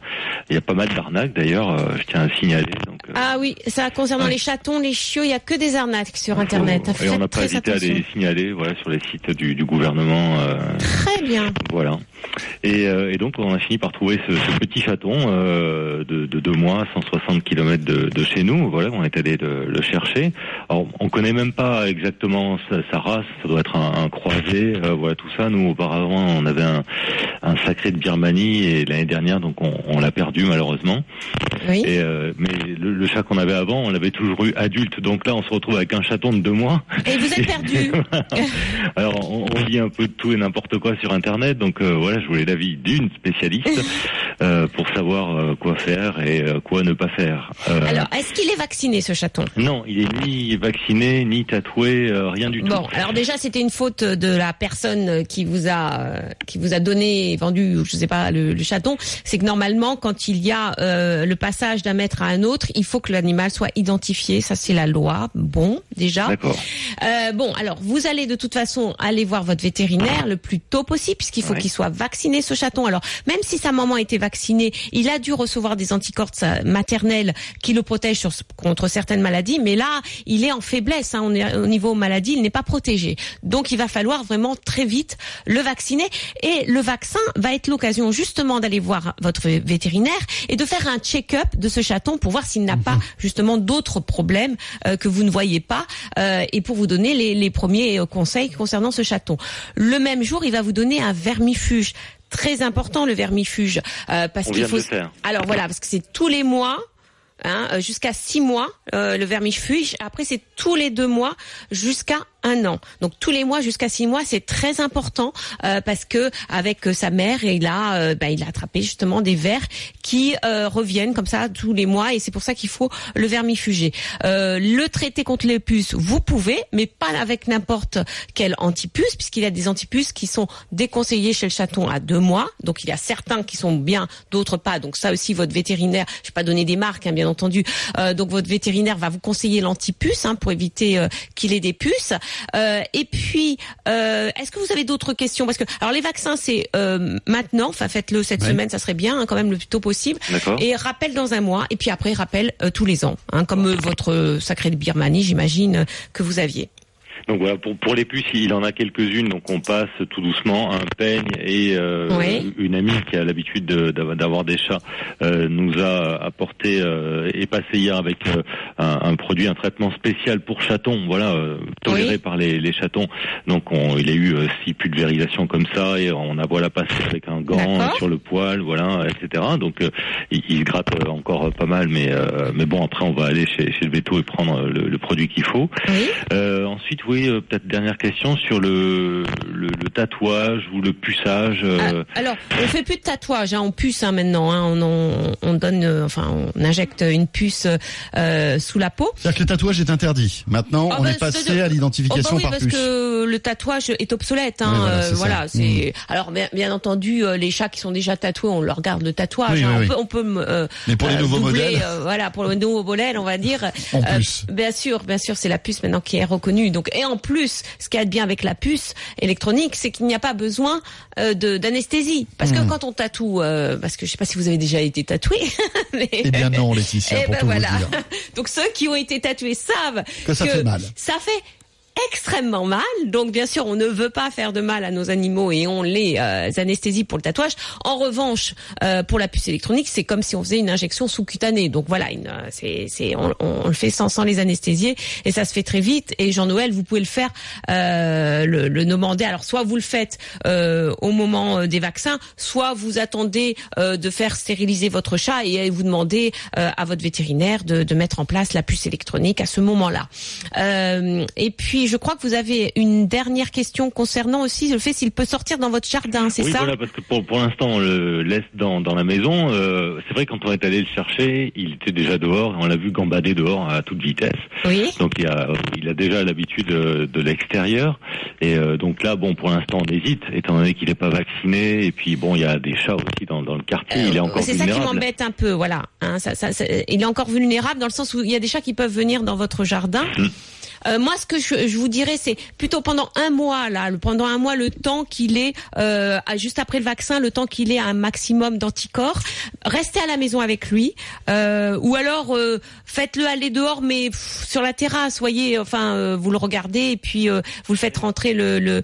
Il y a pas mal d'arnaques d'ailleurs. euh, je tiens à signaler. Donc euh, Ah oui, ça concernant les chatons, les chiots, il y a que des arnaques sur Internet. faut- et on n'a pas hésité à les signaler, voilà, sur les sites du, du gouvernement. Très bien. Voilà. Et, et donc on a fini par trouver ce, ce petit chaton de, de deux mois, 160 km de, de chez nous. Voilà, on est allé le, le chercher. Alors on connaît même pas exactement sa, sa race. Ça doit être un, un croisé. Euh, voilà tout ça. Nous auparavant on avait un, un sacré de Birmanie et l'année dernière donc on, on l'a perdu malheureusement. Oui. Et euh, mais le, le chat qu'on avait avant on l'avait toujours eu adulte. Donc là on se retrouve avec un chaton de deux mois. Et vous êtes perdu. Alors, on, on lit un peu de tout et n'importe quoi sur Internet, donc euh, voilà, je voulais l'avis d'une spécialiste euh, pour savoir euh, quoi faire et euh, quoi ne pas faire. Euh, Alors, est-ce qu'il est vacciné ce chaton? Non, il est ni vacciné, ni tatoué, euh, rien du Bon, tout. alors déjà c'était une faute de la personne qui vous a qui vous a donné vendu, je sais pas, le, le chaton. C'est que normalement, quand il y a le passage d'un maître à un autre, il faut que l'animal soit identifié. Ça c'est la loi. Bon, déjà. D'accord. Bon, alors vous allez de toute façon aller voir votre vétérinaire le plus tôt possible puisqu'il faut Ouais. qu'il soit vacciné ce chaton. Alors même si sa maman était vaccinée, il a dû recevoir des anticorps de sa maternelle qui le protègent sur- contre certaines maladies, mais là il est en faiblesse. Hein, on est au niveau maladie, il n'est pas protégé. Donc il va falloir vraiment très vite le vacciner et le vaccin va être l'occasion justement d'aller voir votre vétérinaire et de faire un check-up de ce chaton pour voir s'il n'a pas justement d'autres problèmes euh, que vous ne voyez pas euh, et pour vous donner les, les premiers euh, conseils concernant ce chaton. Le même jour, il va vous donner un vermifuge. Très important le vermifuge euh, parce qu'il faut. le faire. Alors voilà parce que c'est tous les mois. Hein, euh, jusqu'à six mois euh, le vermifuge. Après c'est tous les deux mois jusqu'à un an. Donc tous les mois jusqu'à six mois, c'est très important euh, parce que avec sa mère, il a, euh, bah, il a attrapé justement des vers qui reviennent comme ça tous les mois et c'est pour ça qu'il faut le vermifuger. Le traiter contre les puces, vous pouvez, mais pas avec n'importe quel antipuce puisqu'il y a des antipuces qui sont déconseillés chez le chaton à deux mois. Donc il y a certains qui sont bien, d'autres pas. Donc ça aussi, votre vétérinaire, je vais pas donner des marques, hein, bien entendu. Euh, donc votre vétérinaire va vous conseiller l'antipuce hein, pour éviter euh, qu'il ait des puces. Euh, et puis, euh, est-ce que vous avez d'autres questions? Parce que alors les vaccins, c'est euh, maintenant. Enfin, faites-le cette Ouais. semaine, ça serait bien, hein, quand même le plus tôt possible. Et rappel dans un mois. Et puis après, rappel euh, tous les ans, hein, comme euh, votre sacré de Birmanie, j'imagine que vous aviez. Donc voilà, pour, pour les puces, il en a quelques-unes, donc on passe tout doucement un peigne et euh, Oui. une amie qui a l'habitude de- d'avoir des chats euh, nous a apporté euh, et passé hier avec euh, un, un produit, un traitement spécial pour chatons, voilà, euh, toléré Oui. par les, les chatons. Donc on, il a eu euh, six pulvérisations comme ça et on a voilà passé avec un gant sur le poil, voilà, etc. Donc euh, il, il se gratte encore pas mal, mais euh, mais bon après on va aller chez, chez le veto et prendre le, le produit qu'il faut. Oui. Euh, ensuite, oui, euh, peut-être dernière question sur le, le, le tatouage ou le puçage. euh, Ah, alors, on fait plus de tatouage, hein, on puce hein, maintenant. Hein, on, on, on donne, euh, enfin, on injecte une puce euh, sous la peau. C'est-à-dire que le tatouage est interdit. Maintenant, Ah on bah, est passé à Oh l'identification bah oui, par parce puce. que le tatouage est obsolète. Hein, voilà, c'est ça. voilà, c'est. Alors bien, bien entendu, euh, les chats qui sont déjà tatoués, on leur garde le tatouage. Oui, hein. oui, on, oui. peut, on peut, euh, Mais pour les nouveaux doubler, modèles. euh, voilà, pour le nouveau modèle, on va dire. En euh, plus. bien sûr, bien sûr, c'est la puce maintenant qui est reconnue. Donc, et en plus, ce qui est bien avec la puce électronique, c'est qu'il n'y a pas besoin euh, d'anesthésie, parce que Hmm. quand on tatoue, euh, parce que je sais pas si vous avez déjà été tatoué, mais Eh bien non, Laetitia, eh pour ben tout voilà. vous dire. Donc ceux qui ont été tatoués savent Que ça fait mal. Ça fait extrêmement mal. Donc bien sûr, on ne veut pas faire de mal à nos animaux et on les euh, anesthésie pour le tatouage. En revanche, euh, pour la puce électronique, c'est comme si on faisait une injection sous-cutanée. Donc voilà, une, euh, on, on le fait sans, sans les anesthésier et ça se fait très vite. Et Jean-Noël, vous pouvez le faire, euh, le, le demander. Alors soit vous le faites euh, au moment des vaccins, soit vous attendez de faire stériliser votre chat et vous demandez à votre vétérinaire de, de mettre en place la puce électronique à ce moment-là. Et puis, je crois que vous avez une dernière question concernant aussi le fait s'il peut sortir dans votre jardin, c'est oui, ça? voilà, parce que pour, pour l'instant, on le laisse dans, dans la maison. Euh, c'est vrai, quand on est allé le chercher, il était déjà dehors et on l'a vu gambader dehors à toute vitesse. Oui. Donc il a, il a déjà l'habitude de l'extérieur. Et euh, donc là, bon, pour l'instant, on hésite, étant donné qu'il n'est pas vacciné. Et puis, bon, il y a des chats aussi dans, dans le quartier. il est encore c'est ça qui m'embête un peu, voilà. Hein, ça, ça, ça- il est encore vulnérable dans le sens où il y a des chats qui peuvent venir dans votre jardin. Mm. Euh, moi, ce que je, je je vous dirais, c'est plutôt pendant un mois là, pendant un mois le temps qu'il est euh, juste après le vaccin, le temps qu'il ait un maximum d'anticorps. Restez à la maison avec lui, euh, ou alors euh, faites-le aller dehors, mais sur la terrasse, enfin vous le regardez et puis vous le faites rentrer le,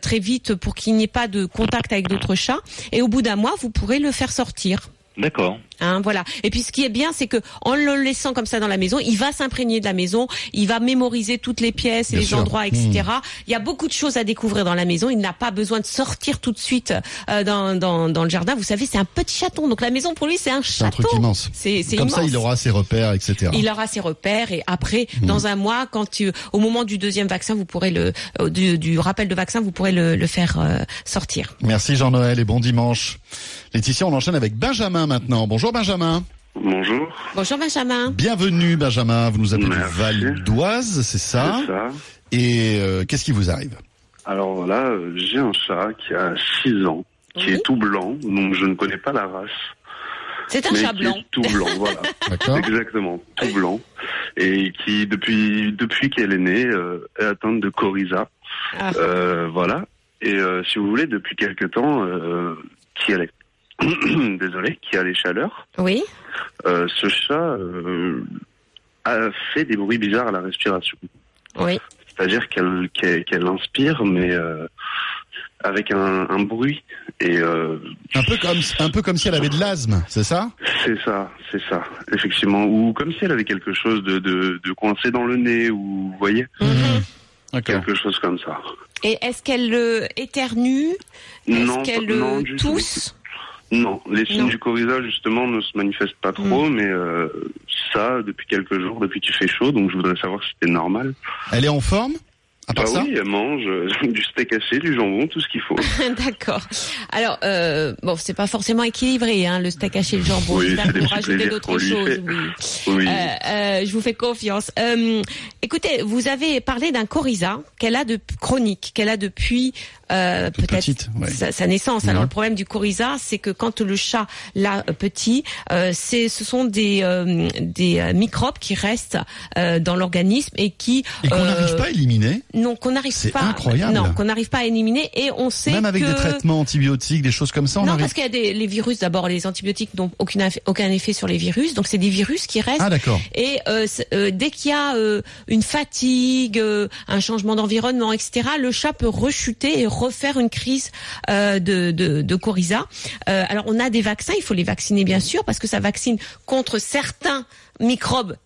très vite pour qu'il n'y ait pas de contact avec d'autres chats. Et au bout d'un mois, vous pourrez le faire sortir. D'accord. Hein, voilà. Et puis ce qui est bien, c'est que en le laissant comme ça dans la maison, il va s'imprégner de la maison, il va mémoriser toutes les pièces Bien les sûr. endroits, etc. Il y a beaucoup de choses à découvrir dans la maison. Il n'a pas besoin de sortir tout de suite euh, dans, dans, dans le jardin. Vous savez, c'est un petit chaton, donc la maison pour lui c'est un C'est un château. truc immense. C'est Comme immense. ça, il aura ses repères, etc. Il aura ses repères et après, Mmh. dans un mois, quand tu, au moment du deuxième vaccin, vous pourrez le, euh, du, du rappel de vaccin, vous pourrez le, le faire euh, sortir. Merci Jean-Noël et bon dimanche. Laetitia, on enchaîne avec Benjamin maintenant. Bonjour Benjamin. Bonjour, Bonjour Benjamin. Bienvenue Benjamin. Vous nous appelez du. Val d'Oise, c'est ça c'est ça. Et euh, qu'est-ce qui vous arrive Alors voilà, euh, j'ai un chat qui a 6 ans, qui Oui. est tout blanc, donc je ne connais pas la race. C'est un mais chat qui blanc. est tout blanc, voilà. D'accord Exactement, tout blanc. Et qui, depuis, depuis qu'elle est née, euh, est atteinte de coryza. Ah. Euh, voilà. Et euh, si vous voulez, depuis quelque temps, euh, qui a les... Désolé, qui a les chaleurs, Oui. euh, ce chat euh, a fait des bruits bizarres à la respiration. Oui. C'est-à-dire qu'elle qu'elle qu'elle inspire, mais euh, avec un, un bruit. Et euh, un peu comme un peu comme si elle avait de l'asthme, c'est ça? C'est ça, c'est ça, effectivement. Ou comme si elle avait quelque chose de, de, de coincé dans le nez, ou vous voyez? D'accord. quelque chose comme ça. Et est-ce qu'elle euh, éternue? Non, Est-ce qu'elle non, euh, du tout. tousse? Non, les signes Non. du coryza justement ne se manifestent pas trop, mais euh, ça depuis quelques jours, depuis qu'il fait chaud, donc je voudrais savoir si c'était normal. Elle est en forme À part Bah ça oui, elle mange euh, du steak haché, du jambon, tout ce qu'il faut. D'accord. Alors, euh, bon, c'est pas forcément équilibré, hein, le steak haché, le jambon. Oui, J'espère c'est que des vous petits rajoutez plaisirs d'autres choses. Oui. Oui. Euh, euh, je vous fais confiance. Euh, écoutez, vous avez parlé d'un coryza qu'elle a de chronique, qu'elle a depuis euh, peut-être ouais. sa, sa naissance. Alors Mhm. le problème du coryza, c'est que quand le chat l'a euh, petit, euh, c'est ce sont des euh, des euh, microbes qui restent euh, dans l'organisme et qui Et qu'on n'arrive pas à éliminer non qu'on n'arrive C'est pas incroyable. non qu'on n'arrive pas à éliminer et on sait Même avec que des traitements antibiotiques, des choses comme ça, on non, arrive. parce qu'il y a des, les virus, d'abord, les antibiotiques n'ont aucun, eff- aucun effet sur les virus, donc c'est des virus qui restent. Ah d'accord. Et c'est- dès qu'il y a euh, une fatigue, euh, un changement d'environnement, etc., le chat peut rechuter et refaire une crise euh, de, de, coryza. Euh, alors on a des vaccins, il faut les vacciner bien sûr, parce que ça vaccine contre certains microbes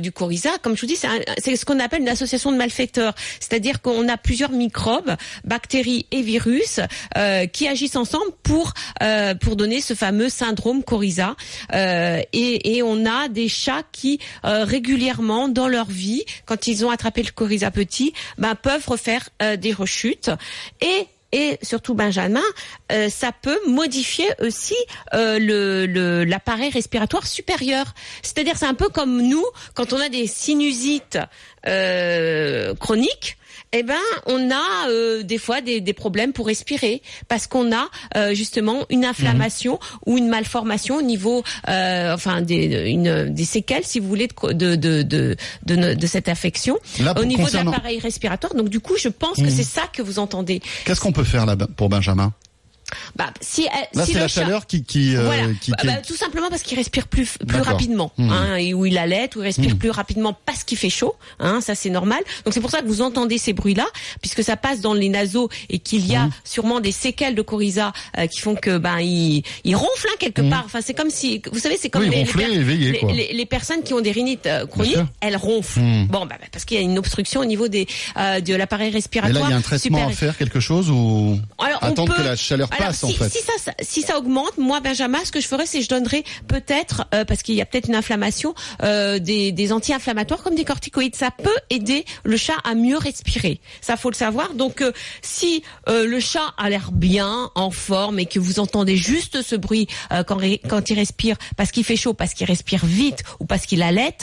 du coryza. Comme je vous dis, c'est ce qu'on appelle une association de malfaiteurs. C'est-à-dire qu'on a plusieurs microbes, bactéries et virus, euh, qui agissent ensemble pour euh, pour donner ce fameux syndrome coryza. Euh, et, on a des chats qui régulièrement dans leur vie, quand ils ont attrapé le coryza petit, ben, peuvent refaire des rechutes. Et et surtout Benjamin, euh, ça peut modifier aussi euh, le l'appareil respiratoire supérieur. C'est-à-dire c'est un peu comme nous quand on a des sinusites euh, chroniques. Eh ben, on a euh, des fois des, des problèmes pour respirer parce qu'on a euh, justement une inflammation ou une malformation au niveau, euh, enfin des, une, des séquelles, si vous voulez, de de de de, de, cette infection Là, au niveau de l'appareil respiratoire. Donc du coup, je pense que c'est ça que vous entendez. Qu'est-ce qu'on peut faire là pour Benjamin? Bah, si, euh, Là, si c'est la chat- chaleur qui qui, euh, voilà, qui- Bah, qui- bah, tout simplement parce qu'il respire plus plus rapidement, Mmh. hein, et où il allait, où il respire Mmh. plus rapidement parce qu'il fait chaud, hein, ça c'est normal. Donc c'est pour ça que vous entendez ces bruits-là, puisque ça passe dans les naseaux et qu'il y a Mmh. sûrement des séquelles de coryza euh, qui font que ben il, il ronfle hein, quelque part. Enfin c'est comme si, vous savez, c'est comme Mmh. Oui, les, les ronfler per- les- quoi. les- les personnes qui ont des rhinites euh, chroniques, elles ronflent. Mmh. Bon, bah, parce qu'il y a une obstruction au niveau des de l'appareil respiratoire. là, il y a un traitement à faire, quelque chose ou Alors, attendre peut- que la chaleur Alors, passe si, en fait. Si ça, ça- si ça augmente, moi, Benjamin, ce que je ferais, c'est je donnerais peut-être, euh, parce qu'il y a peut-être une inflammation, euh, des, des anti-inflammatoires comme des corticoïdes. Ça peut aider le chat à mieux respirer. Ça, faut le savoir. Donc, euh, si euh, le chat a l'air bien, en forme, et que vous entendez juste ce bruit euh, quand, quand il respire, parce qu'il fait chaud, parce qu'il respire vite ou parce qu'il allait,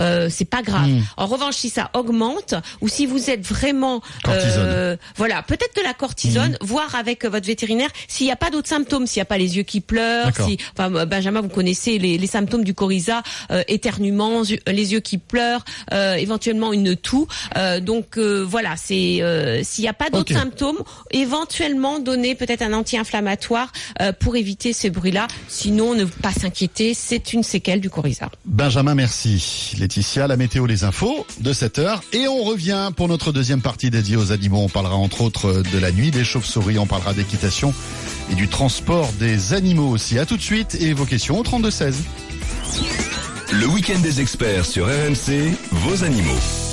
euh, c'est pas grave. Hmm. En revanche, si ça augmente ou si vous êtes vraiment, euh, voilà, peut-être de la cortisone, voire avec avec votre vétérinaire s'il n'y a pas d'autres symptômes, s'il n'y a pas les yeux qui pleurent, si, enfin Benjamin, vous connaissez les, les symptômes du coryza, euh, éternuement, yeux- les yeux qui pleurent, euh, éventuellement une toux. Euh, donc euh, voilà, c'est euh, s'il n'y a pas d'autres symptômes, éventuellement donner peut-être un anti-inflammatoire euh, pour éviter ces bruits-là. Sinon, ne pas s'inquiéter, c'est une séquelle du coryza. Benjamin, merci. Laetitia, la météo, les infos de 7 heures. Et on revient pour notre deuxième partie dédiée aux animaux. On parlera entre autres de la nuit des chauves-souris, on parlera d'équitation et du transport des animaux aussi. À tout de suite et vos questions au 32 16. Le week-end des experts sur RMC, vos animaux.